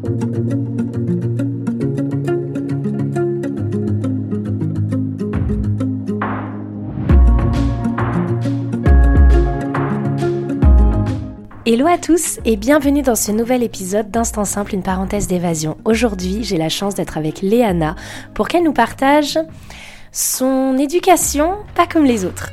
Hello à tous et bienvenue dans ce nouvel épisode d'Instant Simple, une parenthèse d'évasion. Aujourd'hui, j'ai la chance d'être avec Léana pour qu'elle nous partage son éducation pas comme les autres.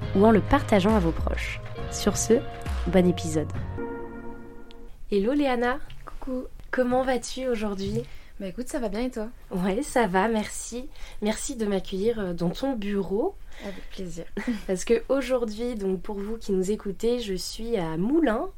ou en le partageant à vos proches. Sur ce, bon épisode. Hello Léana. Coucou. Comment vas-tu aujourd'hui? Bah écoute, ça va bien et toi? Ouais, ça va, merci. Merci de m'accueillir euh, dans ton bureau. Avec plaisir. Parce que aujourd'hui, donc pour vous qui nous écoutez, je suis à Moulins,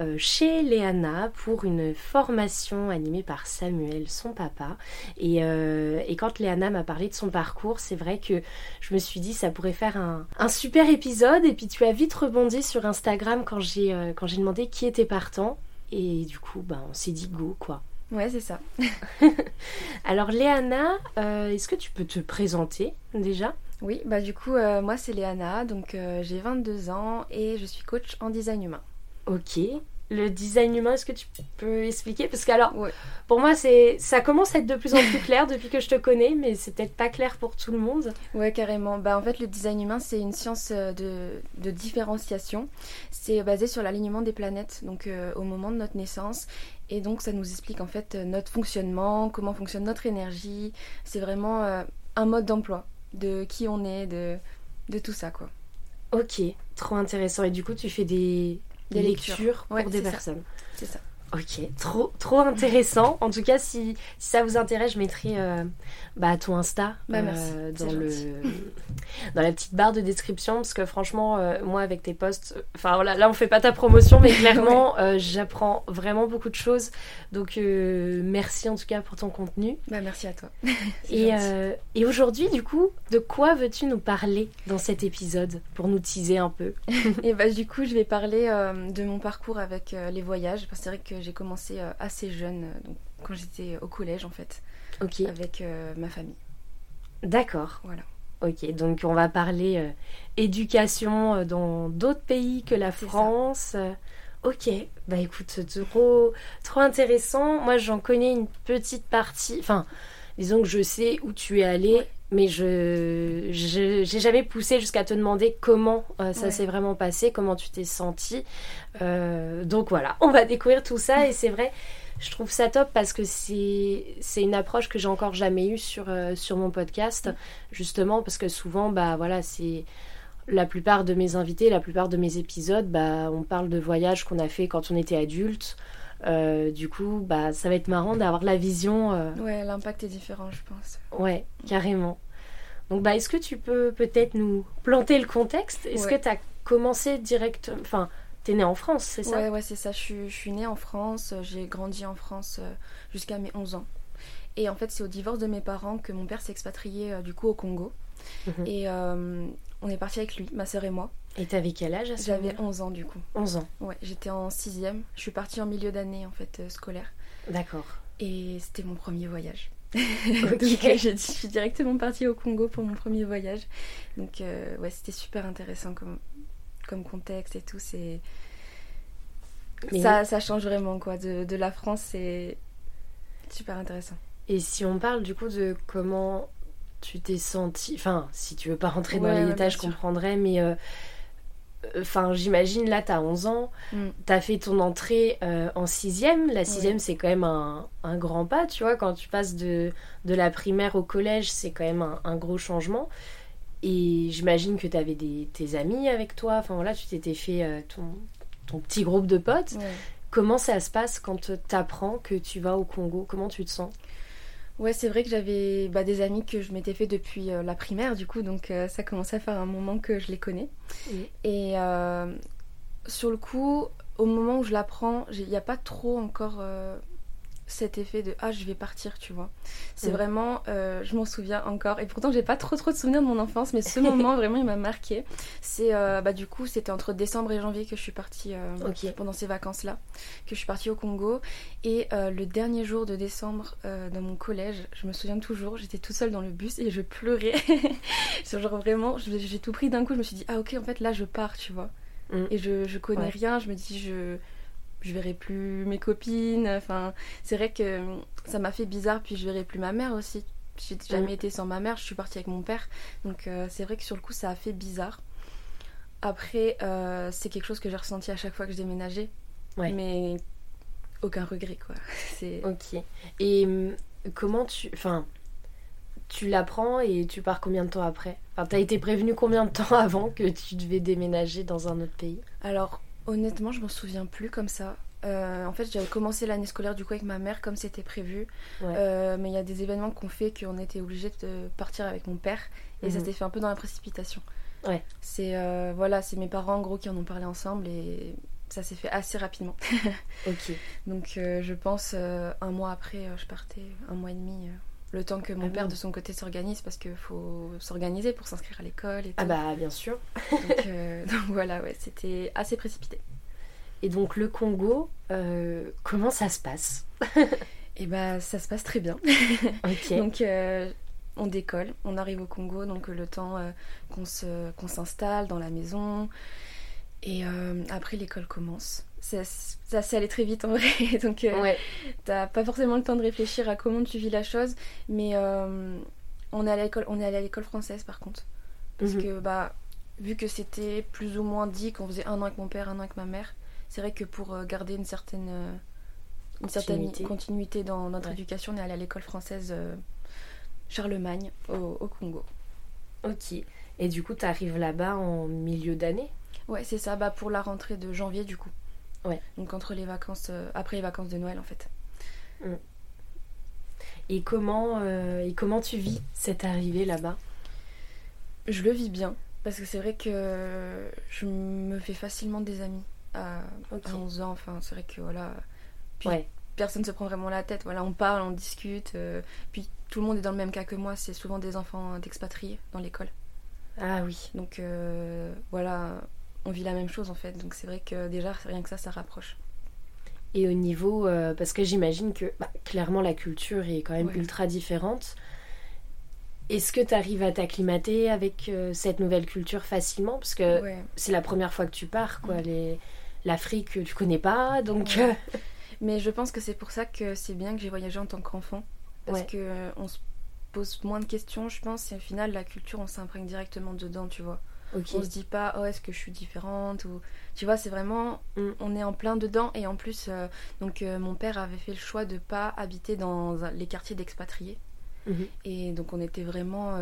euh, chez Léana, pour une formation animée par Samuel, son papa. Et, euh, et quand Léana m'a parlé de son parcours, c'est vrai que je me suis dit ça pourrait faire un, un, super épisode. Et puis tu as vite rebondi sur Instagram quand j'ai euh, quand j'ai demandé qui était partant. Et du coup, bah, on s'est dit go, quoi. Ouais, c'est ça. Alors, Léana, euh, est-ce que tu peux te présenter déjà? Oui, bah du coup, euh, moi c'est Léana, donc euh, j'ai 22 ans et je suis coach en design humain. Ok. Le design humain, est-ce que tu peux expliquer? Parce que alors, Ouais. pour moi, c'est ça commence à être de plus en plus clair depuis que je te connais, mais c'est peut-être pas clair pour tout le monde. Ouais, carrément. Bah en fait, le design humain, c'est une science euh, de, de différenciation. C'est basé sur l'alignement des planètes, donc au moment de notre naissance. Et donc, ça nous explique en fait euh, notre fonctionnement, comment fonctionne notre énergie. C'est vraiment euh, un mode d'emploi de qui on est, de, de tout ça, quoi. Ok, trop intéressant. Et du coup, tu fais des, Des lectures, lectures. pour Ouais, des personnes. C'est ça. Ok, trop, trop intéressant. En tout cas, si, si ça vous intéresse, je mettrai euh, bah, ton Insta Bah, euh, dans, le, la petite barre de description. Parce que franchement, euh, moi, avec tes posts, enfin voilà, là, on fait pas ta promotion, mais clairement, j'apprends vraiment beaucoup de choses. Donc, merci en tout cas pour ton contenu. Bah merci à toi. Et, et aujourd'hui, du coup, de quoi veux-tu nous parler dans cet épisode pour nous teaser un peu? Et bah du coup, je vais parler de mon parcours avec les voyages. Parce que c'est vrai que j'ai commencé euh, assez jeune, euh, donc quand j'étais au collège en fait, avec euh, ma famille. d'accord. Voilà. Ok, donc on va parler euh, éducation dans d'autres pays que la ça. France. Ok, bah écoute, trop, trop intéressant. Moi, j'en connais une petite partie. Enfin, disons que je sais où tu es allé, Ouais. Mais je j'ai jamais poussé jusqu'à te demander comment euh, ça Ouais. s'est vraiment passé, comment tu t'es senti. Euh, donc voilà, on va découvrir tout ça et c'est vrai. Je trouve ça top parce que c'est c'est une approche que j'ai encore jamais eue sur, euh, sur mon podcast, justement parce que souvent, bah voilà, c'est la plupart de mes invités, la plupart de mes épisodes, bah on parle de voyages qu'on a fait quand on était adulte. Euh, du coup, bah ça va être marrant d'avoir la vision. euh, Ouais, l'impact est différent, je pense. Ouais, carrément. Donc, bah, est-ce que tu peux peut-être nous planter le contexte? Est-ce Ouais. que tu as commencé direct Enfin, t'es né en France, c'est ça? Ouais, ouais, c'est ça. Je suis, je suis née en France, j'ai grandi en France euh, jusqu'à mes 11 ans. Et en fait, c'est au divorce de mes parents que mon père s'est expatrié euh, du coup au Congo. Mhm. Et euh, on est parti avec lui, ma sœur et moi. Et t'avais quel âge à ce J'avais moment-là 11 ans du coup. 11 ans. Ouais, j'étais en sixième. Je suis partie en milieu d'année en fait euh, scolaire. D'accord. Et c'était mon premier voyage. Ok. Donc euh, je, je suis directement partie au Congo pour mon premier voyage. Donc euh, ouais, c'était super intéressant comme, comme contexte et tout. C'est Mais- ça, ça change vraiment quoi. De, de la France, c'est super intéressant. Et si on parle du coup de comment tu t'es senti, enfin, si tu veux pas rentrer dans Ouais, les ouais, détails, je comprendrais, mais euh, enfin, j'imagine là, t'as 11 ans, Mm. t'as fait ton entrée euh, en sixième. La sixième, c'est quand même un, un grand pas, tu vois, quand tu passes de, de la primaire au collège, c'est quand même un, un gros changement. Et j'imagine que t'avais des, tes amis avec toi, enfin voilà, tu t'étais fait euh, ton, ton petit groupe de potes. Comment ça se passe quand t'apprends que tu vas au Congo? Comment tu te sens? Ouais, c'est vrai que j'avais bah, des amis que je m'étais fait depuis euh, la primaire, du coup, donc euh, ça commençait à faire un moment que je les connais. Et euh, sur le coup, au moment où je l'apprends, il n'y a pas trop encore cet effet de ah je vais partir tu vois. C'est vraiment euh, je m'en souviens encore. Et pourtant j'ai pas trop trop de souvenirs de mon enfance mais ce moment vraiment il m'a marqué. C'est euh, bah du coup c'était entre décembre et janvier que je suis partie euh, pendant ces vacances là que je suis partie au Congo. Et le dernier jour de décembre dans mon collège je me souviens toujours j'étais toute seule dans le bus et je pleurais. Genre vraiment j'ai tout pris d'un coup je me suis dit ah ok en fait là je pars tu vois. Mm. et je, je connais rien je me dis je je verrai plus mes copines. Enfin, c'est vrai que ça m'a fait bizarre. Puis je verrai plus ma mère aussi. J'ai jamais été sans ma mère. Je suis partie avec mon père. Donc euh, c'est vrai que sur le coup, ça a fait bizarre. Après, euh, c'est quelque chose que j'ai ressenti à chaque fois que je déménageais. Mais aucun regret, quoi. C'est... Ok. Et hum, comment tu... Enfin, tu l'apprends et tu pars combien de temps après? Enfin, t'as été prévenu combien de temps avant que tu devais déménager dans un autre pays? Alors, Honnêtement, je m'en souviens plus comme ça. Euh, en fait, j'avais commencé l'année scolaire du coup avec ma mère comme c'était prévu. Euh, mais il y a des événements qu'on fait qu'on était obligé de partir avec mon père et ça mhm. s'est fait un peu dans la précipitation. Ouais. C'est euh, voilà, c'est mes parents en gros qui en ont parlé ensemble et ça s'est fait assez rapidement. ok. Donc je pense un mois après, je partais, un mois et demi. Le temps que mon ah père de son côté s'organise parce qu'il faut s'organiser pour s'inscrire à l'école et Ah bah bien sûr. donc, donc voilà, ouais, c'était assez précipité. Et donc le Congo, euh, comment ça se passe Et eh bah ça se passe très bien. donc euh, on décolle, on arrive au Congo, donc le temps euh, qu'on s'installe dans la maison. Et après l'école commence. Ça, ça s'est allé très vite en vrai. donc ouais. t'as pas forcément le temps de réfléchir à comment tu vis la chose. Mais on est à l'école, on est allé à l'école française par contre. Parce mhm. que bah vu que c'était plus ou moins dit qu'on faisait un an avec mon père, un an avec ma mère, c'est vrai que pour euh, garder une certaine, euh, une continuité. certaine continuité dans notre éducation, on est allé à l'école française euh, Charlemagne au, Congo. Ok. Et du coup, tu arrives là-bas en milieu d'année? Ouais, c'est ça, bah, pour la rentrée de janvier du coup. Ouais. Donc entre les vacances, après les vacances de Noël en fait. Mm. Et comment, et comment tu vis cette arrivée là-bas? Je le vis bien, parce que c'est vrai que je me fais facilement des amis à, 11 ans. Enfin, c'est vrai que voilà. Puis personne se prend vraiment la tête. Voilà, on parle, on discute. Euh, puis tout le monde est dans le même cas que moi. C'est souvent des enfants d'expatriés dans l'école. Ah oui. Donc euh, voilà, on vit la même chose en fait. Donc c'est vrai que déjà, rien que ça, ça rapproche. Et au niveau, euh, parce que j'imagine que bah, clairement la culture est quand même ultra différente. Est-ce que tu arrives à t'acclimater avec cette nouvelle culture facilement? Parce que c'est la première fois que tu pars, quoi. Mm. Les, l'Afrique, tu connais pas, donc. Euh, Mais je pense que c'est pour ça que c'est bien que j'ai voyagé en tant qu'enfant. Parce qu'on que euh, on se pose moins de questions, je pense, et au final, la culture, on s'imprègne directement dedans, tu vois. On se dit pas, oh, est-ce que je suis différente ou... Tu vois, c'est vraiment, mm. on est en plein dedans. Et en plus, euh, donc mon père avait fait le choix de pas habiter dans les quartiers d'expatriés. Mhm. Et donc on était vraiment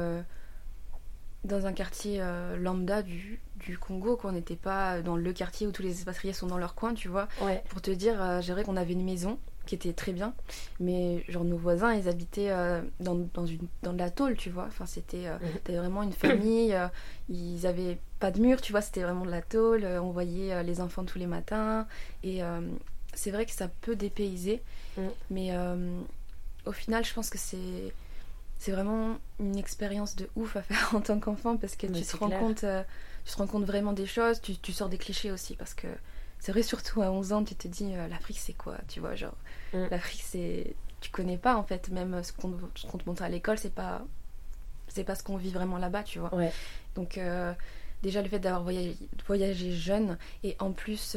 dans un quartier euh, lambda du, du Congo, qu'on n'était pas dans le quartier où tous les expatriés sont dans leur coin, tu vois. Pour te dire, euh, j'ai vrai qu'on avait une maison qui était très bien, mais genre nos voisins, ils habitaient euh, dans, dans, une, dans de la tôle, tu vois. Enfin, c'était mhm. vraiment une famille, ils avaient pas de mur, tu vois, c'était vraiment de la tôle, on voyait les enfants tous les matins, et c'est vrai que ça peut dépayser, mhm. mais au final, je pense que c'est c'est vraiment une expérience de ouf à faire en tant qu'enfant parce que tu te, rends compte, euh, tu te rends compte vraiment des choses, tu, tu, sors des clichés aussi parce que c'est vrai, surtout à 11 ans, tu te dis euh, l'Afrique c'est quoi Tu vois, genre mm. l'Afrique c'est. Tu connais pas en fait, même ce qu'on te montre à l'école, c'est pas. C'est pas ce qu'on vit vraiment là-bas, tu vois. Donc, euh, déjà le fait d'avoir voyagé, voyagé, jeune et en plus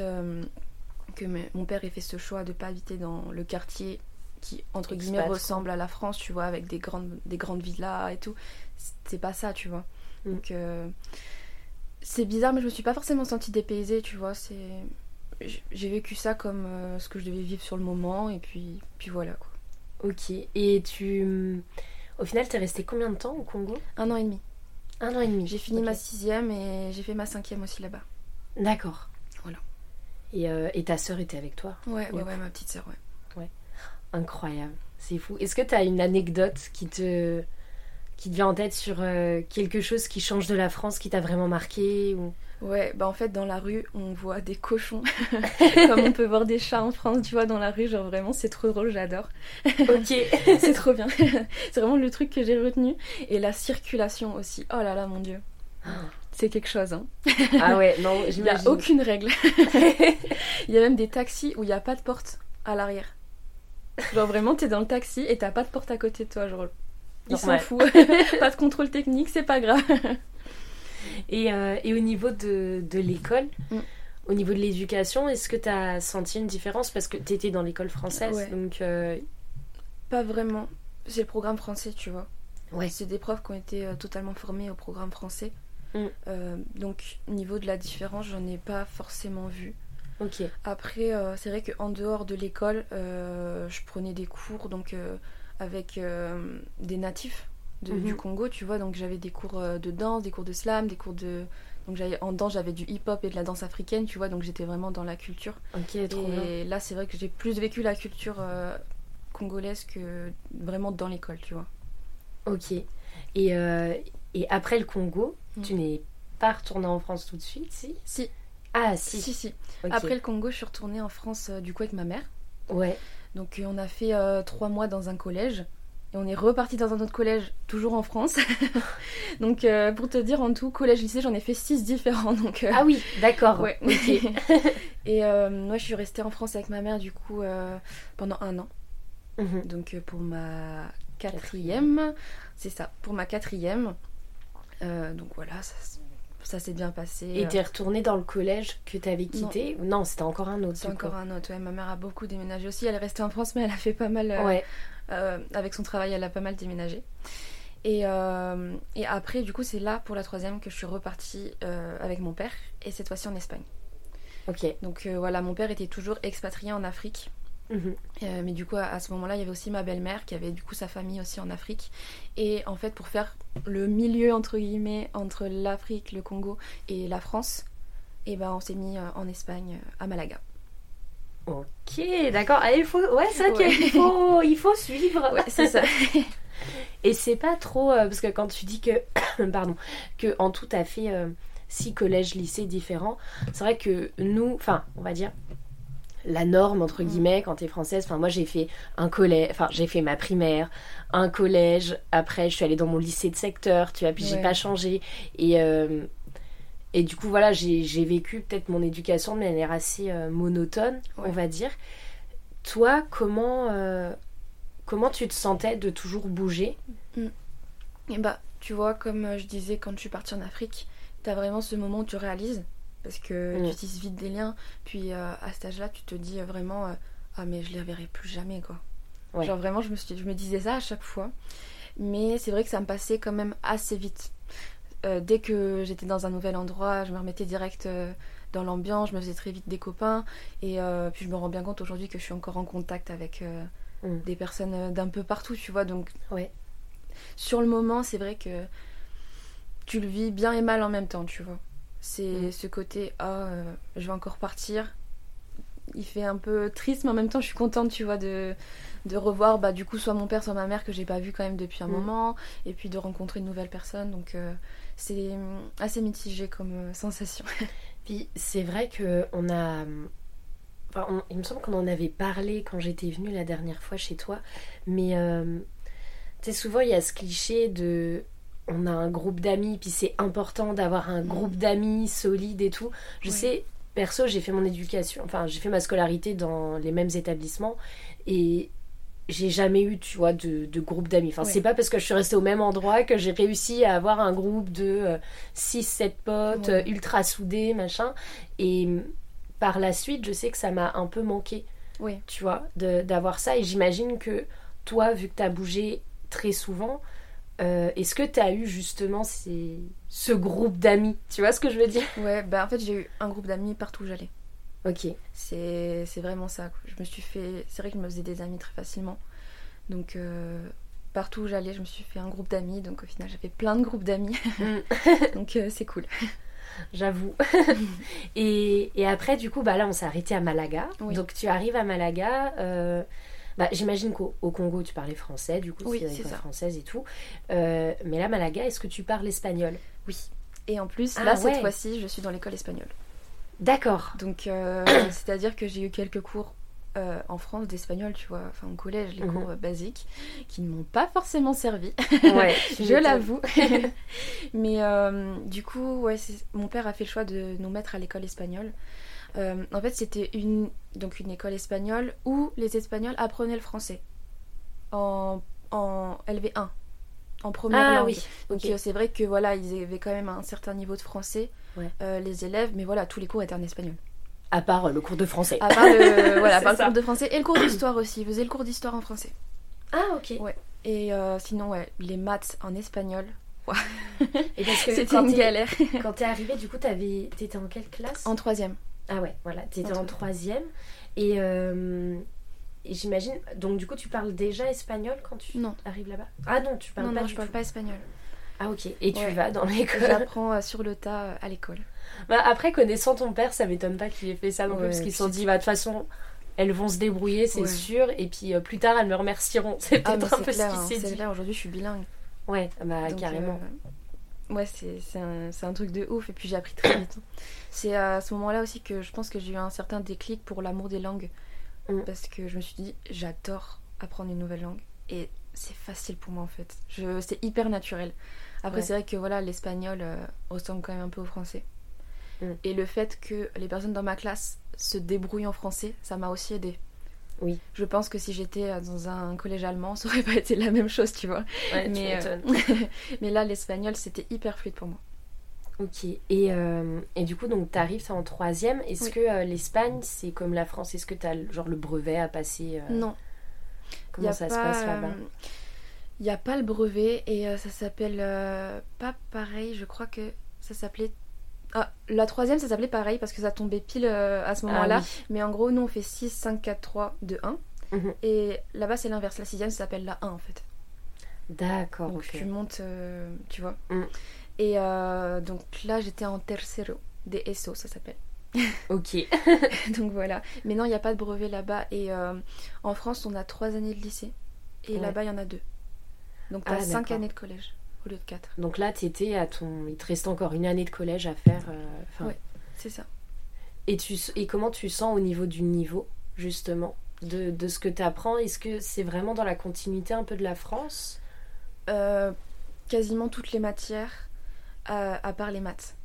que mon père ait fait ce choix de pas habiter dans le quartier qui entre guillemets ressemble à la France, tu vois, avec des grandes, des grandes villas et tout. C'est pas ça, tu vois. Mm. Donc euh, c'est bizarre, mais je me suis pas forcément sentie dépaysée, tu vois. C'est j'ai vécu ça comme euh, ce que je devais vivre sur le moment et puis puis voilà quoi. Ok. Et tu, au final, t'es resté combien de temps au Congo? Un an et demi. Un an et demi. J'ai fini ma sixième et j'ai fait ma cinquième aussi là-bas. D'accord. Voilà. Et, euh, et ta sœur était avec toi? Ouais, ouais, ouais, ma petite sœur, ouais incroyable. C'est fou. Est-ce que tu as une anecdote qui te, qui te vient en tête sur euh, quelque chose qui change de la France, qui t'a vraiment marqué ou... Ouais, bah en fait dans la rue on voit des cochons, comme on peut voir des chats en France, tu vois, dans la rue, genre vraiment c'est trop drôle, j'adore. Ok. c'est trop bien. c'est vraiment le truc que j'ai retenu. Et la circulation aussi, oh là là mon dieu. C'est quelque chose, hein. Ah ouais, non, Il n'y a aucune règle. Il y a même des taxis où il n'y a pas de porte à l'arrière. Genre vraiment, t'es dans le taxi et t'as pas de porte à côté de toi. Genre, ils s'en foutent. pas de contrôle technique, c'est pas grave. Et, euh, et, au niveau de, de l'école, mm. au niveau de l'éducation, est-ce que tu as senti une différence? Parce que tu étais dans l'école française, donc... Euh, pas vraiment. C'est le programme français, tu vois. Ouais. C'est des profs qui ont été euh, totalement formés au programme français. Mm. donc, au niveau de la différence, j'en ai pas forcément vu. Ok. Après, c'est vrai qu'en dehors de l'école, je prenais des cours donc avec des natifs du mhm. Congo, tu vois. Donc j'avais des cours euh, de danse, des cours de slam, des cours de. Donc en danse, j'avais du hip-hop et de la danse africaine, tu vois. Donc j'étais vraiment dans la culture. et là, c'est vrai que j'ai plus vécu la culture euh, congolaise que vraiment dans l'école, tu vois. Ok. Et, euh, et après le Congo, mm. tu n'es pas retournée en France tout de suite, si? Si. Ah, si. Si, si. Après le Congo, je suis retournée en France du coup avec ma mère. Ouais. Donc on a fait trois mois dans un collège. Et on est reparti dans un autre collège, toujours en France. donc, euh, pour te dire, en tout, collège-lycée, j'en ai fait six différents. Donc, euh, Ah oui, d'accord. Ouais. et euh, moi, je suis restée en France avec ma mère, du coup, pendant un an. Mhm. Donc, pour ma quatrième, c'est ça, pour ma quatrième. donc voilà, ça, ça s'est bien passé. Et t'es retournée dans le collège que t'avais quitté Non, c'était encore un autre. C'est encore un autre, ouais. Ma mère a beaucoup déménagé aussi. Elle est restée en France, mais elle a fait pas mal. ouais euh, avec son travail, elle a pas mal déménagé. Et, euh, et après, du coup, c'est là pour la troisième que je suis repartie euh, avec mon père, et cette fois-ci en Espagne. Ok. Donc voilà, mon père était toujours expatrié en Afrique. Mhm. mais du coup, à, ce moment-là, il y avait aussi ma belle-mère qui avait du coup sa famille aussi en Afrique. Et en fait, pour faire le milieu entre guillemets entre l'Afrique, le Congo et la France, et eh ben on s'est mis en Espagne, à Malaga. Ok, d'accord. Ah, il faut, ouais, c'est vrai qu'il faut, il faut suivre. c'est ça. Et c'est pas trop euh, parce que quand tu dis que, pardon, que en tout à fait euh, six collèges, lycées différents, c'est vrai que nous, enfin, on va dire la norme entre guillemets quand t'es française. Enfin, moi j'ai fait un collège, enfin j'ai fait ma primaire, un collège. Après, je suis allée dans mon lycée de secteur, tu vois, puis j'ai pas changé. Et euh, et du coup, voilà, j'ai vécu peut-être mon éducation de manière assez euh, monotone, on va dire. Toi, comment, euh, comment tu te sentais de toujours bouger? Mm. Et bah, tu vois, comme je disais quand je suis partie en Afrique, tu as vraiment ce moment où tu réalises, parce que mm. tu tisses vite des liens, puis à cet âge-là, tu te dis vraiment, ah mais je les reverrai plus jamais, quoi. Genre vraiment, je me, je me disais ça à chaque fois. Mais c'est vrai que ça me passait quand même assez vite. Euh, dès que j'étais dans un nouvel endroit, je me remettais direct euh, dans l'ambiance, je me faisais très vite des copains. Et euh, puis je me rends bien compte aujourd'hui que je suis encore en contact avec mm. des personnes d'un peu partout, tu vois. Donc, ouais. sur le moment, c'est vrai que tu le vis bien et mal en même temps, tu vois. C'est mm. ce côté, ah, je vais encore partir. Il fait un peu triste, mais en même temps, je suis contente, tu vois, de, de revoir, bah, du coup, soit mon père, soit ma mère que j'ai pas vu quand même depuis un mm. moment. Et puis de rencontrer une nouvelle personne. Donc, c'est assez mitigé comme euh, sensation. Puis c'est vrai que on a. Enfin, il me semble qu'on en avait parlé quand j'étais venue la dernière fois chez toi, mais euh, tu sais, souvent il y a ce cliché de on a un groupe d'amis, puis c'est important d'avoir un groupe d'amis solide et tout. Je sais, perso, j'ai fait mon éducation, enfin, j'ai fait ma scolarité dans les mêmes établissements, et j'ai jamais eu, tu vois, de, de groupe d'amis. Enfin, c'est pas parce que je suis restée au même endroit que j'ai réussi à avoir un groupe de 6-7 euh, potes euh, ultra soudés, machin. Et mm, par la suite, je sais que ça m'a un peu manqué, oui. tu vois, d'avoir ça. Et j'imagine que toi, vu que tu as bougé très souvent, euh, est-ce que tu as eu justement ces, ce groupe d'amis? Tu vois ce que je veux dire? Ouais, bah en fait, j'ai eu un groupe d'amis partout où j'allais. Ok. C'est vraiment ça. Je me suis fait. C'est vrai que je me faisais des amis très facilement. Donc, euh, partout où j'allais, je me suis fait un groupe d'amis. Donc, au final, j'avais plein de groupes d'amis. Mm. donc, euh, c'est cool. J'avoue. et, et, après, du coup, bah là, on s'est arrêté à Malaga. Donc, tu arrives à Malaga. Bah, J'imagine qu'au Congo, tu parlais français, du coup, oui, c'est ça. française et tout. Euh, mais là, Malaga, est-ce que tu parles espagnol? Oui. Et en plus, Ah, là, ouais. cette fois-ci, je suis dans l'école espagnole. D'accord. Donc, euh, c'est-à-dire que j'ai eu quelques cours euh, en France d'espagnol, tu vois, enfin au collège, les Mhm. cours euh, basiques, qui ne m'ont pas forcément servi, Ouais, je l'avoue. Mais euh, du coup, ouais, mon père a fait le choix de nous mettre à l'école espagnole. Euh, en fait, c'était une, donc une école espagnole où les Espagnols apprenaient le français en, en LV1, en première Ah langue. oui, Donc euh, c'est vrai que voilà, ils avaient quand même un certain niveau de français, Ouais. euh, les élèves, mais voilà, tous les cours étaient en espagnol. À part le cours de français. À part le, voilà, à part le cours de français et le cours d'histoire aussi. Ils faisaient le cours d'histoire en français. Ah, ok. Ouais. Et euh, sinon, ouais, les maths en espagnol, Et parce que c'était une galère. Quand t'es arrivée, du coup, t'avais- t'étais en quelle classe? En troisième. Ah ouais, voilà, t'étais En en troisième. Et, euh, et j'imagine, donc du coup, tu parles déjà espagnol quand tu Non. arrives là-bas? Ah non, tu parles non, pas non, je parle tout. pas espagnol. Ah ok, et tu Ouais. vas dans l'école? J'apprends euh, sur le tas euh, à l'école. Bah, après, connaissant ton père, ça m'étonne pas qu'il ait fait ça non plus, parce qu'ils se sont c'est- dit, bah de toute façon, elles vont se débrouiller, c'est Ouais. sûr, et puis euh, plus tard, elles me remercieront. C'est Ah, peut-être un c'est peu clair, ce hein, qu'il s'est c'est dit. clair. Aujourd'hui, je suis bilingue. Ouais, bah Donc, carrément. euh, Ouais, c'est un, un truc de ouf. Et puis j'ai appris très vite. hein. C'est à ce moment-là aussi que je pense que j'ai eu un certain déclic pour l'amour des langues. Mm. Parce que je me suis dit, j'adore apprendre une nouvelle langue. Et c'est facile pour moi en fait. C'est hyper naturel. Après, Ouais. c'est vrai que voilà, l'espagnol euh, ressemble quand même un peu au français. Mm. Et le fait que les personnes dans ma classe se débrouillent en français, ça m'a aussi aidé. Oui. Je pense que si j'étais euh, dans un collège allemand, ça aurait pas été la même chose, tu vois. Ouais, tu mais, euh. Mais là, l'espagnol, c'était hyper fluide pour moi. Ok, et, euh, et du coup, donc t'arrives, c'est en troisième. Est-ce Oui. que euh, l'Espagne, c'est comme la France? Est-ce que t'as genre le brevet à passer Non. Comment ça pas, se passe là-bas? Il n'y a pas le brevet et ça s'appelle pas pareil, je crois que ça s'appelait. Ah, la troisième, ça s'appelait pareil parce que ça tombait pile euh, à ce moment-là. Ah oui. Mais en gros, nous on fait 6, 5, 4, 3, 2, 1. Mhm. Et là-bas, c'est l'inverse. La sixième, ça s'appelle la 1 en fait. D'accord, Donc ok. tu montes, euh, tu vois. Mm. Et euh, donc là, j'étais en tercero, des SO, ça s'appelle. Ok. donc voilà. Mais non, il n'y a pas de brevet là-bas. Et euh, en France, on a 3 années de lycée. Et Ouais. là-bas, il y en a 2. Donc tu Ah, as 5 d'accord. années de collège au lieu de 4. Donc là, t'étais à ton. Il te restait encore une année de collège à faire. euh, Ouais. C'est ça. Et, tu, et comment tu sens au niveau du niveau, justement, de, de ce que tu apprends Est-ce que c'est vraiment dans la continuité un peu de la France? Euh, quasiment toutes les matières, euh, à part les maths.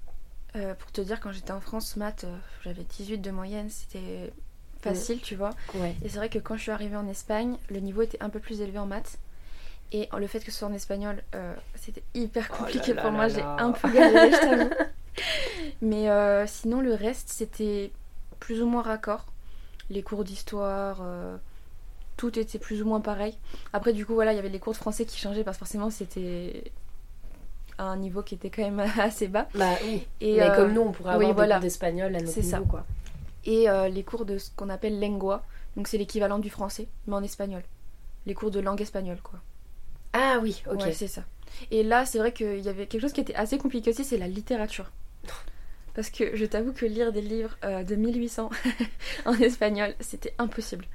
Euh, pour te dire, quand j'étais en France, maths, euh, j'avais 18 de moyenne, c'était facile, tu vois. Ouais. Et c'est vrai que quand je suis arrivée en Espagne, le niveau était un peu plus élevé en maths. Et le fait que ce soit en espagnol, euh, c'était hyper Oh là compliqué pour là moi. J'ai un peu galéré, je t'avoue. Mais euh, sinon, le reste, c'était plus ou moins raccord. Les cours d'histoire, euh, tout était plus ou moins pareil. Après, du coup, voilà, il y avait les cours de français qui changeaient parce que forcément, c'était à un niveau qui était quand même assez bas. Bah oui. Et, Mais comme nous, on pourrait oui, avoir voilà. des cours d'espagnol à notre niveau, ça. quoi. et les cours de ce qu'on appelle lengua, donc c'est l'équivalent du français, mais en espagnol. Les cours de langue espagnole, quoi. Ah oui, ok. Ouais, c'est ça. Et là, c'est vrai qu'il y avait quelque chose qui était assez compliqué aussi, c'est la littérature. Parce que je t'avoue que lire des livres euh, de 1800 en espagnol, c'était impossible.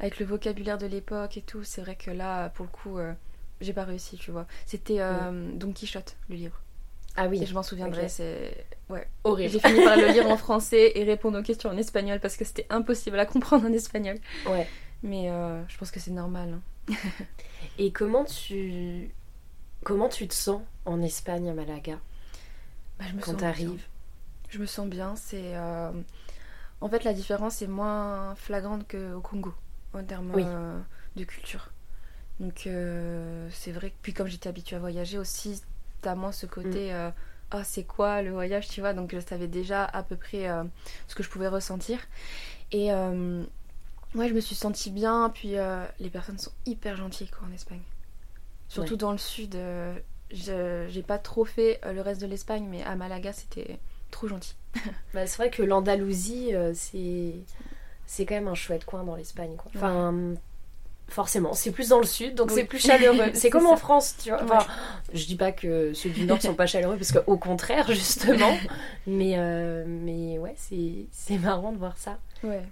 Avec le vocabulaire de l'époque et tout, c'est vrai que là, pour le coup, euh, j'ai pas réussi, tu vois. C'était euh, Don Quichotte, le livre. ah oui, Et je m'en souviendrai, c'est... Ouais. horrible. J'ai fini par le lire en français et répondre aux questions en espagnol parce que c'était impossible à comprendre en espagnol. Ouais. Mais je pense que c'est normal. hein. Et comment tu comment tu te sens en Espagne à Malaga Bah, je me quand t'arrives? bien. Je me sens bien. C'est euh, en fait la différence est moins flagrante qu'au Congo en termes Oui. euh, de culture. Donc euh, c'est vrai que puis comme j'étais habituée à voyager aussi, t'as moins ce Mm. côté euh, ah c'est quoi le voyage? tu vois donc je savais déjà à peu près ce que je pouvais ressentir et ouais je me suis sentie bien puis euh, les personnes sont hyper gentilles quoi en Espagne surtout Ouais. dans le sud euh, j'ai pas trop fait euh, le reste de l'Espagne mais à Malaga c'était trop gentil Bah, c'est vrai que l'Andalousie, euh, c'est c'est quand même un chouette coin dans l'Espagne. Quoi. Enfin, forcément, c'est plus dans le sud, donc Oui. c'est plus chaleureux. C'est comme en. France, tu vois. Enfin, je dis pas que ceux du nord sont pas chaleureux, parce qu'au contraire, justement. mais, euh, mais ouais, c'est c'est marrant de voir ça. ouais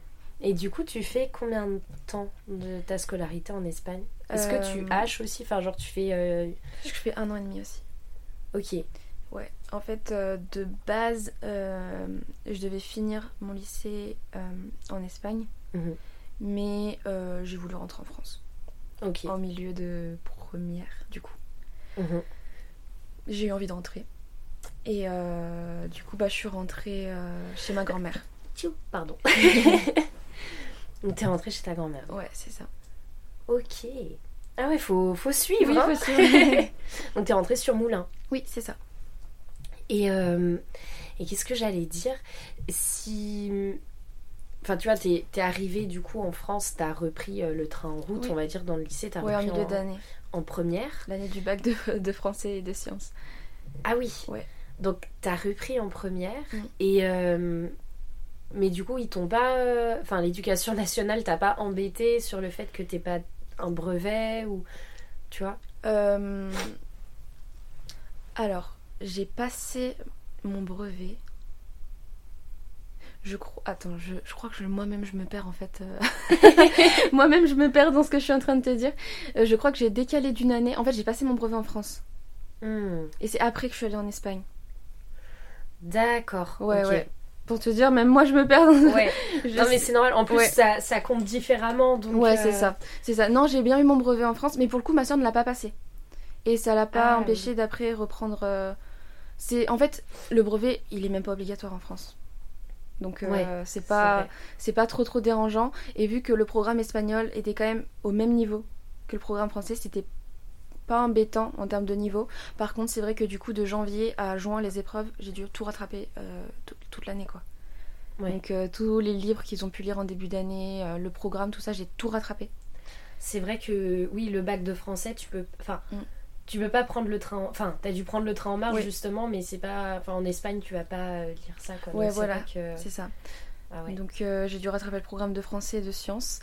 Et du coup, tu fais combien de temps de ta scolarité en Espagne? Est-ce que tu Euh, haches aussi? Enfin, genre, tu fais. euh, Je fais un an et demi aussi. Ok. Ouais, en fait, euh, de base, euh, je devais finir mon lycée en Espagne, Mhm. mais j'ai voulu rentrer en France, Ok. en milieu de première, du coup. Mhm. J'ai eu envie de rentrer. Et du coup, bah, je suis rentrée chez ma grand-mère. Tchou, Pardon. Donc, t'es rentrée chez ta grand-mère. Ouais, c'est ça. Ok. Ah ouais, faut, faut suivre. Oui, hein. faut suivre. Donc, t'es rentrée sur Moulin. oui, c'est ça. Et, euh, et qu'est-ce que j'allais dire? Si. Enfin, tu vois, t'es es arrivée du coup en France, t'as repris euh, le train en route, Oui. on va dire, dans le lycée, t'as Ouais, en repris milieu en, d'année. en première. L'année du bac de, de français et de sciences. Ah oui Ouais. Donc, t'as repris en première. Et. euh, mais du coup, ils t'ont pas. euh, Enfin, l'éducation nationale t'a pas embêté sur le fait que t'aies pas un brevet ou. Tu vois? Euh, Alors, j'ai passé mon brevet. Je crois. Attends, je, je crois que je- moi-même je me perds en fait. euh. moi-même je me perds dans ce que je suis en train de te dire. Je crois que j'ai décalé d'une année. En fait, j'ai passé mon brevet en France. Hmm. Et c'est après que je suis allée en Espagne. D'accord. Ouais, ouais. Pour te dire, même moi je me perds dans Ouais. Je Non mais c'est normal, en plus Ouais. ça, ça compte différemment donc... Ouais, euh, c'est ça. C'est ça. Non, j'ai bien eu mon brevet en France, mais pour le coup, ma soeur ne l'a pas passé. Et ça l'a pas Ah, empêché d'après reprendre. euh, C'est en fait le brevet, il est même pas obligatoire en France. Donc euh, Ouais, c'est pas c'est pas trop trop dérangeant. Et vu que le programme espagnol était quand même au même niveau que le programme français, c'était pas embêtant en termes de niveau. Par contre, c'est vrai que du coup, de janvier à juin, les épreuves, j'ai dû tout rattraper euh, tout- toute l'année quoi. Ouais. Donc euh, tous les livres qu'ils ont pu lire en début d'année, euh, le programme, tout ça, j'ai tout rattrapé. C'est vrai que oui, le bac de français, tu peux... Enfin, Mm. tu peux pas prendre le train... en- Enfin, t'as dû prendre le train en marche Oui. justement, mais c'est pas... Enfin, en Espagne, tu vas pas lire ça quoi. Ouais, voilà. que- C'est ça. Ah ouais. Donc j'ai dû rattraper le programme de français et de sciences.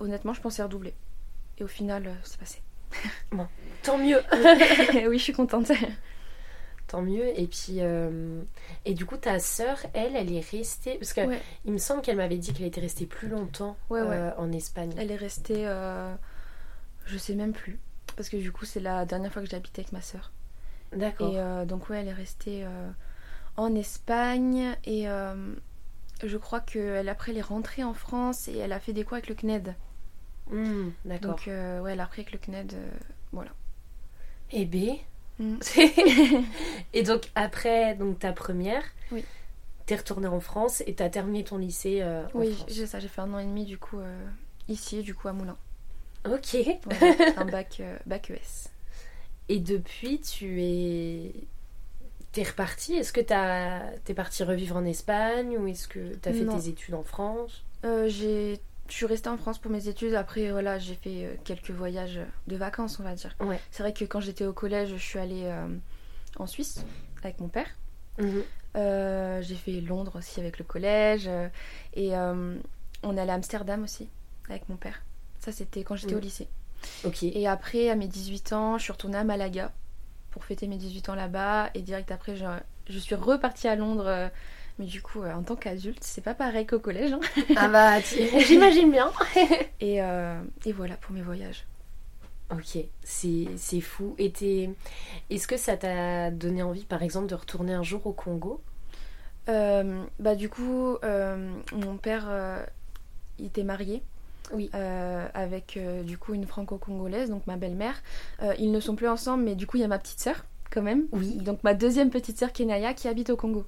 Honnêtement, je pensais redoubler. Et au final, c'est passé. Tant mieux oui, je suis contente. Tant mieux. Et puis... euh, Et du coup, ta sœur, elle, elle est restée... Parce que Ouais. il me semble qu'elle m'avait dit qu'elle était restée plus longtemps Ouais, ouais. euh, en Espagne. Elle est restée, euh, je sais même plus. Parce que du coup, c'est la dernière fois que habité avec ma sœur. D'accord. Et donc, ouais, elle est restée en Espagne. Et je crois qu'elle, après, elle est rentrée en France et elle a fait des cours avec le CNED. Hmm, D'accord. Donc, euh, ouais, le CNED. euh, voilà. Eh ben... Mm. et donc après donc ta première, Oui. t'es retournée en France et t'as terminé ton lycée euh, en Oui, j'ai ça. J'ai fait un an et demi, du coup, euh, ici, du coup, à Moulins. Ok. Voilà, un bac, bac ES. Et depuis tu es t'es repartie? Est-ce que t'es partie revivre en Espagne ou est-ce que t'as fait Non. tes études en France? Euh, j'ai... Je suis restée en France pour mes études. Après, voilà, j'ai fait euh, quelques voyages de vacances, on va dire. Ouais. C'est vrai que quand j'étais au collège, je suis allée euh, en Suisse avec mon père. Mhm. Euh, j'ai fait Londres aussi avec le collège. et euh, on allait à Amsterdam aussi avec mon père. Ça, c'était quand j'étais Mhm. au lycée. Ok. Et après, à mes 18 ans, je suis retournée à Malaga pour fêter mes 18 ans là-bas. Et direct après, je, je suis repartie à Londres. Mais du coup, euh, en tant qu'adulte, c'est pas pareil qu'au collège. hein. Ah bah j'imagine bien. Et, euh, et voilà pour mes voyages. Ok, c'est fou. Et est-ce que ça t'a donné envie par exemple de retourner un jour au Congo? Euh, bah du coup, euh, mon père euh, il était marié. Oui. avec du coup une franco-congolaise, donc ma belle-mère. Ils ne sont plus ensemble, mais du coup il y a ma petite sœur quand même. Oui. Donc ma deuxième petite sœur Kenaya qui habite au Congo.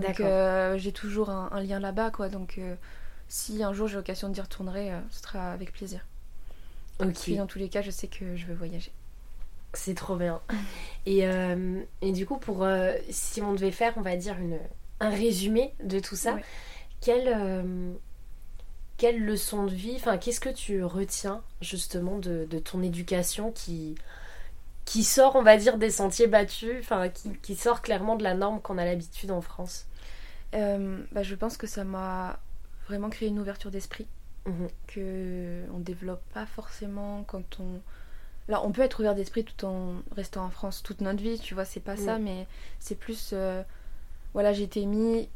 Donc euh, j'ai toujours un, un lien là-bas quoi. Donc euh, si un jour j'ai l'occasion d'y retourner, euh, ce sera avec plaisir. Ok. Puis dans tous les cas, je sais que je veux voyager. C'est trop bien. Et, et du coup, pour si on devait faire, on va dire, une, un résumé de tout ça, Ouais. quelle, quelle leçon de vie, enfin, qu'est-ce que tu retiens justement de, de ton éducation qui, qui sort, on va dire, des sentiers battus, enfin, qui, qui sort clairement de la norme qu'on a l'habitude en France? Euh, bah, je pense que ça m'a vraiment créé une ouverture d'esprit. Mhm. que on développe pas forcément quand on là on peut être ouvert d'esprit tout en restant en France toute notre vie tu vois c'est pas ça mais c'est plus euh, voilà j'ai été mis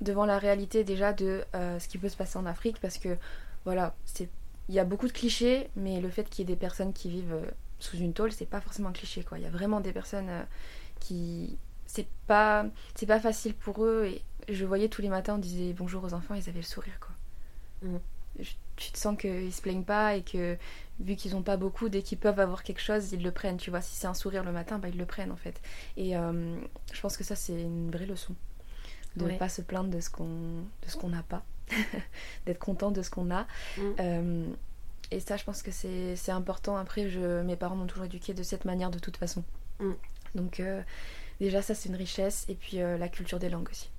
devant la réalité déjà de euh, ce qui peut se passer en Afrique parce que voilà, c'est il y a beaucoup de clichés, mais le fait qu'il y ait des personnes qui vivent sous une tôle, c'est pas forcément un cliché quoi. Il y a vraiment des personnes euh, qui c'est pas c'est pas facile pour eux et je voyais tous les matins on disait bonjour aux enfants, ils avaient le sourire quoi. Mm. tu te sens qu'ils se plaignent pas et que vu qu'ils ont pas beaucoup, dès qu'ils peuvent avoir quelque chose, ils le prennent. Tu vois, si c'est un sourire le matin, bah, ils le prennent en fait. Et je pense que ça c'est une vraie leçon de ne pas se plaindre de ce qu'on de ce qu'on n'a pas, d'être content de ce qu'on a. Mm. Euh, et ça, je pense que c'est important. Après, je, mes parents m'ont toujours éduqué de cette manière de toute façon. Mm. Donc euh, déjà, ça c'est une richesse. Et puis euh, la culture des langues aussi.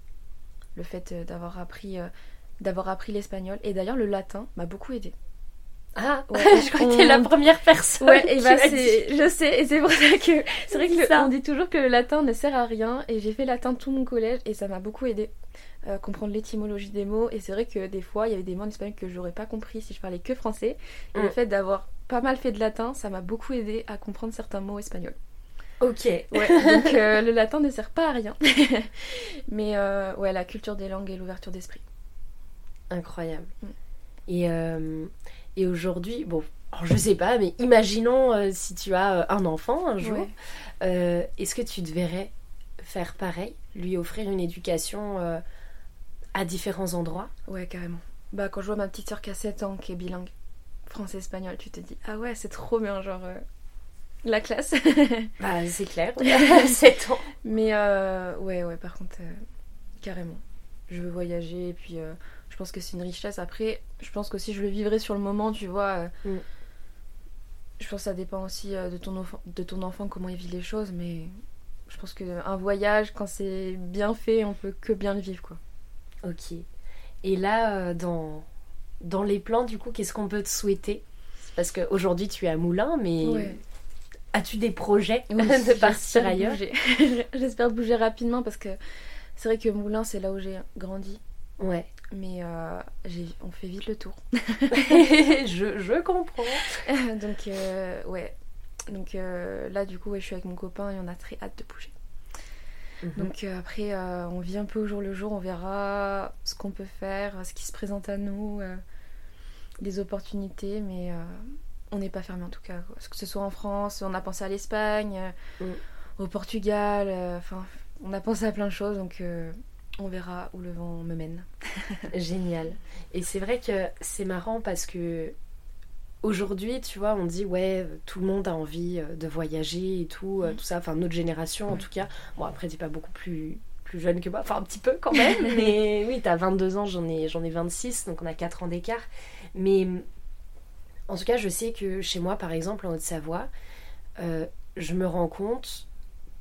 Le fait d'avoir appris d'avoir appris l'espagnol et d'ailleurs le latin m'a beaucoup aidé. Ah, ouais, je crois que t'es la première personne. Ouais, et bah c'est, je sais, et c'est pour ça que c'est vrai que on dit toujours que le latin ne sert à rien, et j'ai fait latin tout mon collège, et ça m'a beaucoup aidé à euh, comprendre l'étymologie des mots. Et c'est vrai que des fois, il y avait des mots en espagnol que j'aurais pas compris si je parlais que français. Et le mm. fait d'avoir pas mal fait de latin, ça m'a beaucoup aidé à comprendre certains mots espagnols. Ok. Ouais, donc euh, le latin ne sert pas à rien. Mais euh, ouais, la culture des langues et l'ouverture d'esprit. Incroyable. Mm. Et et aujourd'hui, bon, je sais pas, mais imaginons euh, si tu as euh, un enfant un jour, euh, est-ce que tu devrais faire pareil, lui offrir une éducation à différents endroits? Ouais, carrément. Bah, quand je vois ma petite soeur qui a 7 ans, qui est bilingue, français-espagnol, tu te dis, ah ouais, c'est trop bien, genre. La classe. bah, c'est clair, 7 ans. Mais ouais, ouais, par contre, carrément. Je veux voyager et puis je pense que c'est une richesse. Après, je pense que si je le vivrais sur le moment, tu vois. Euh, mm. Je pense que ça dépend aussi euh, de ton, enfant, de ton enfant, comment il vit les choses, mais je pense qu'un voyage, quand c'est bien fait, on peut que bien le vivre, quoi. Ok. Et là, euh, dans, dans les plans, du coup, qu'est-ce qu'on peut te souhaiter? Parce qu'aujourd'hui, tu es à Moulins, mais as-tu des projets de partir ailleurs J'espère bouger rapidement parce que c'est vrai que Moulins, c'est là où j'ai grandi. Ouais. Mais euh, on fait vite le tour. je, je, comprends. Donc, euh, ouais. Donc euh, là, du coup, je suis avec mon copain et on a très hâte de bouger. Mhm. Donc après, on vit un peu au jour le jour, on verra ce qu'on peut faire, ce qui se présente à nous, les opportunités, mais on n'est pas fermé en tout cas. Que ce soit en France, on a pensé à l'Espagne, mm. au Portugal, enfin, on a pensé à plein de choses, donc on verra où le vent me mène. Génial. Et c'est vrai que c'est marrant parce que aujourd'hui, tu vois, on dit ouais, tout le monde a envie euh, de voyager et tout, euh, mm. tout ça. Enfin, notre génération en tout cas. Bon, après, t'es pas beaucoup plus plus jeune que moi, enfin un petit peu quand même. mais oui, t'as 22 ans, j'en ai j'en ai 26, donc on a 4 ans d'écart. Mais en tout cas, je sais que chez moi, par exemple, en Haute-Savoie, euh, je me rends compte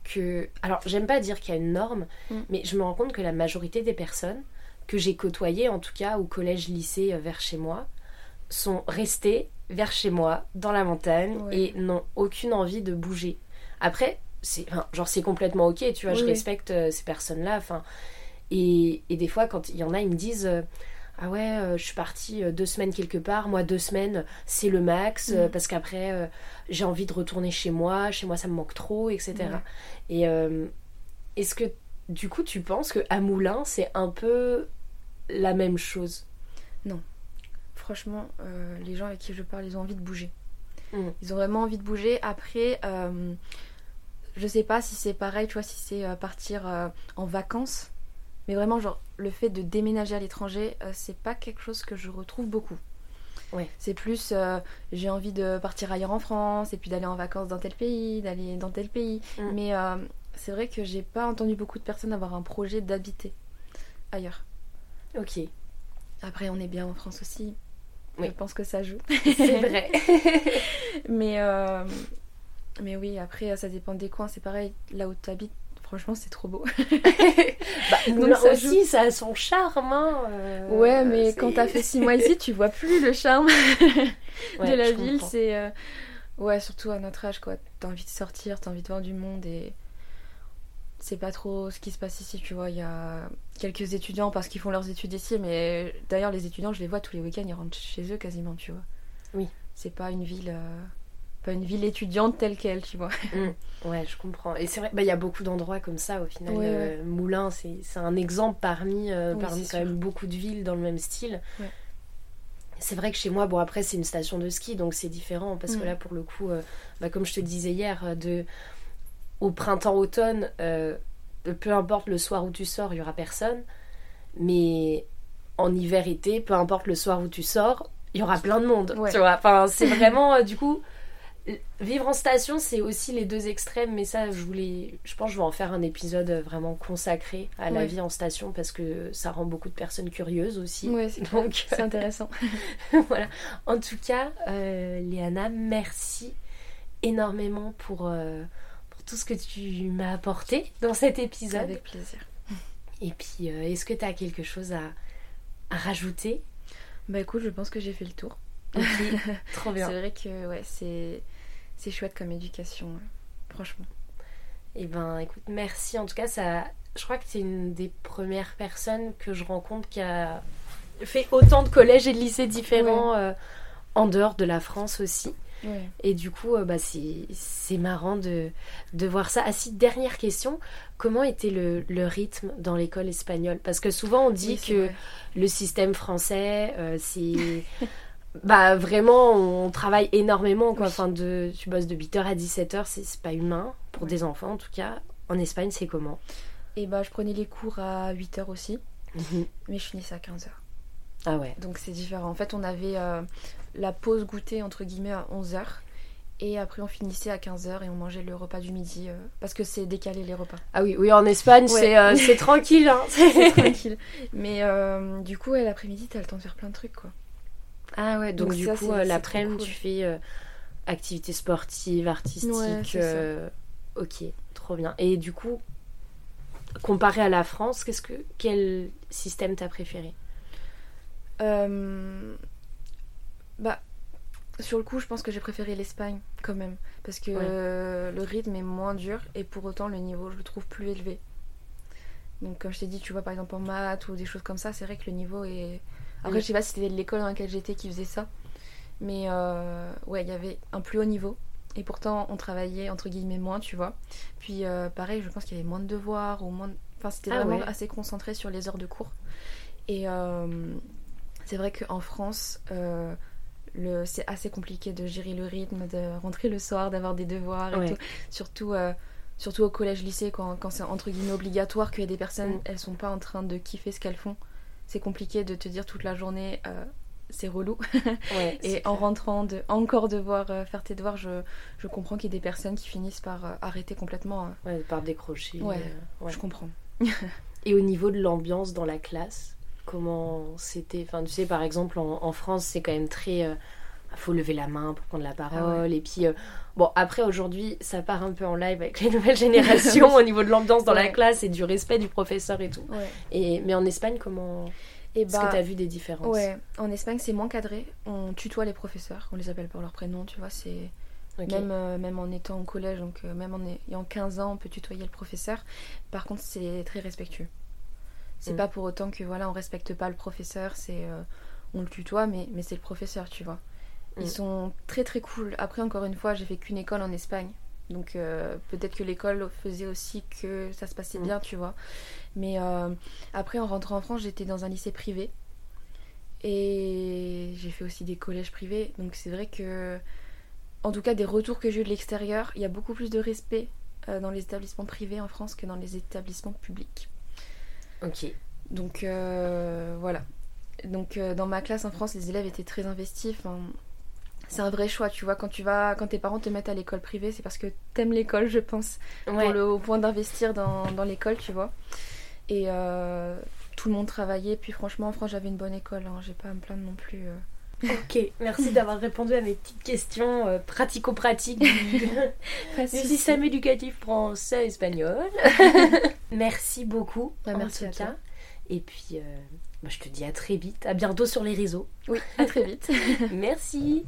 que. Alors, j'aime pas dire qu'il y a une norme, mm. mais je me rends compte que la majorité des personnes que j'ai côtoyées, en tout cas au collège, lycée, euh, vers chez moi, sont restées vers chez moi, dans la montagne, et n'ont aucune envie de bouger. Après, c'est genre c'est complètement ok, tu vois, je respecte euh, ces personnes-là. Enfin, et, et, des fois, quand il y en a, ils me disent. Euh, ah ouais, euh, je suis partie euh, deux semaines quelque part. Moi, deux semaines, c'est le max euh, mm. parce qu'après, j'ai envie de retourner chez moi. Chez moi, ça me manque trop, etc. Et est-ce que du coup, tu penses que à Moulins, c'est un peu la même chose? Non. Franchement, les gens avec qui je parle, ils ont envie de bouger. Mm. Ils ont vraiment envie de bouger. Après, je sais pas si c'est pareil, tu vois, si c'est partir en vacances mais vraiment, genre, le fait de déménager à l'étranger, euh, c'est pas quelque chose que je retrouve beaucoup. Ouais. C'est plus, euh, j'ai envie de partir ailleurs en France, et puis d'aller en vacances dans tel pays, d'aller dans tel pays. Mm. Mais euh, c'est vrai que j'ai pas entendu beaucoup de personnes avoir un projet d'habiter ailleurs. Ok. Après, on est bien en France aussi. Je pense que ça joue. C'est vrai. mais, mais oui, après, ça dépend des coins. C'est pareil, là où tu habites, franchement, c'est trop beau. bah, Donc, ça aussi, ça a son charme. Hein, euh, ouais, mais quand t'as fait six mois ici, tu vois plus le charme de la ville. C'est euh, ouais, surtout à notre âge, quoi. T'as envie de sortir, t'as envie de voir du monde et c'est pas trop ce qui se passe ici, tu vois. Il y a quelques étudiants parce qu'ils font leurs études ici, mais d'ailleurs, les étudiants, je les vois tous les week-ends, ils rentrent chez eux quasiment, tu vois. Oui. C'est pas une ville. Euh, pas une ville étudiante telle qu'elle, tu vois. Mm. Ouais, je comprends. Et c'est vrai, bah, il y a beaucoup d'endroits comme ça au final. Euh, Moulin, c'est un exemple parmi, euh, parmi quand même beaucoup de villes dans le même style. C'est vrai que chez moi, bon après c'est une station de ski, donc c'est différent parce que mm. là pour le coup, euh, bah, comme je te disais hier, de au printemps-automne, peu importe le soir où tu sors, il y aura personne. Mais en hiver-été, peu importe le soir où tu sors, il y aura plein de monde. Tu vois, enfin c'est vraiment du coup Vivre en station, c'est aussi les deux extrêmes, mais ça, je voulais, je pense, que je vais en faire un épisode vraiment consacré à la vie en station parce que ça rend beaucoup de personnes curieuses aussi. Oui, c'est donc c'est intéressant. voilà. En tout cas, euh, Léana, merci énormément pour, euh, pour tout ce que tu m'as apporté dans cet épisode. Avec plaisir. Et puis, euh, est-ce que tu as quelque chose à, à rajouter? Bah écoute, je pense que j'ai fait le tour. trop bien. C'est vrai que ouais, c'est c'est chouette comme éducation, franchement. Eh ben, écoute, merci. En tout cas, ça, je crois que c'est une des premières personnes que je rencontre qui a fait autant de collèges et de lycées différents euh, en dehors de la France aussi. Et du coup, euh, bah, c'est marrant de, de, voir ça. Ah si, dernière question, comment était le, le rythme dans l'école espagnole? Parce que souvent on dit que le système français, euh, c'est bah vraiment on travaille énormément quoi enfin de tu bosses de 8h à 17h c'est pas humain pour des enfants en tout cas en Espagne c'est comment? Et eh bah je prenais les cours à 8h aussi mhm. mais je finissais à 15h ah ouais donc c'est différent en fait on avait euh, la pause goûter entre guillemets à 11h et après on finissait à 15h et on mangeait le repas du midi euh, parce que c'est décalé les repas. Ah oui, oui en Espagne c'est euh, tranquille. Hein. c'est tranquille. Mais du coup l'après-midi t'as le temps de faire plein de trucs quoi. Ah ouais, donc, du coup, euh, l'après-midi, tu fais euh, activité sportive, artistique. Euh, ok, trop bien. Et du coup, comparé à la France, qu'est-ce que quel système t'as préféré? Bah, sur le coup, je pense que j'ai préféré l'Espagne quand même, parce que le rythme est moins dur et pour autant le niveau, je le trouve plus élevé. Donc, comme je t'ai dit, tu vois, par exemple en maths ou des choses comme ça, c'est vrai que le niveau est après, je sais pas si c'était l'école dans laquelle j'étais qui faisait ça. Mais euh, ouais, il y avait un plus haut niveau. Et pourtant, on travaillait entre guillemets moins, tu vois. Puis euh, pareil, je pense qu'il y avait moins de devoirs ou moins. Enfin, c'était ah vraiment assez concentré sur les heures de cours. Et euh, c'est vrai qu'en France, le... c'est assez compliqué de gérer le rythme, de rentrer le soir, d'avoir des devoirs et tout. Surtout, surtout au collège-lycée, quand, quand c'est entre guillemets obligatoire, qu'il y a des personnes, mm. elles sont pas en train de kiffer ce qu'elles font c'est compliqué de te dire toute la journée euh, c'est relou. et en rentrant, de, encore devoir euh, faire tes devoirs, je, je comprends qu'il y ait des personnes qui finissent par euh, arrêter complètement. Ouais, par décrocher. Ouais, je comprends. et au niveau de l'ambiance dans la classe, comment c'était? Enfin, tu sais, par exemple, en, France, c'est quand même très. Faut lever la main pour prendre la ah parole. Et puis, bon, après, aujourd'hui, ça part un peu en live avec les nouvelles générations au niveau de l'ambiance dans la classe et du respect du professeur et tout. Et, mais en Espagne, comment. Est-ce que bah, tu as vu des différences? Ouais, en Espagne c'est moins cadré. On tutoie les professeurs, on les appelle par leur prénom, tu vois. C'est même, euh, même en étant au collège, donc euh, même en ayant 15 ans, on peut tutoyer le professeur. Par contre, c'est très respectueux. C'est mm. pas pour autant que voilà, on respecte pas le professeur. C'est euh, on le tutoie, mais mais c'est le professeur, tu vois. Ils mm. sont très très cool. Après, encore une fois, j'ai fait qu'une école en Espagne. Donc peut-être que l'école faisait aussi que ça se passait mm. bien, tu vois. Mais euh, après, en rentrant en France, j'étais dans un lycée privé. Et j'ai fait aussi des collèges privés. Donc c'est vrai que, en tout cas, des retours que j'ai eu de l'extérieur, il y a beaucoup plus de respect euh, dans les établissements privés en France que dans les établissements publics. Ok. Donc euh, voilà. Donc dans ma classe en France, les élèves étaient très investis. C'est un vrai choix, tu vois. Quand tu vas, quand tes parents te mettent à l'école privée, c'est parce que t'aimes l'école, je pense, le, au point d'investir dans, dans l'école, tu vois. Et euh, tout le monde travaillait. Puis franchement, en France, j'avais une bonne école. Hein. J'ai pas à me plaindre non plus. Euh. Ok, merci d'avoir répondu à mes petites questions euh, pratico-pratiques du, système éducatif français-espagnol. merci beaucoup. Bah, merci à toi. Et puis, bah, je te dis à très vite. À bientôt sur les réseaux. Oui, à très vite. merci.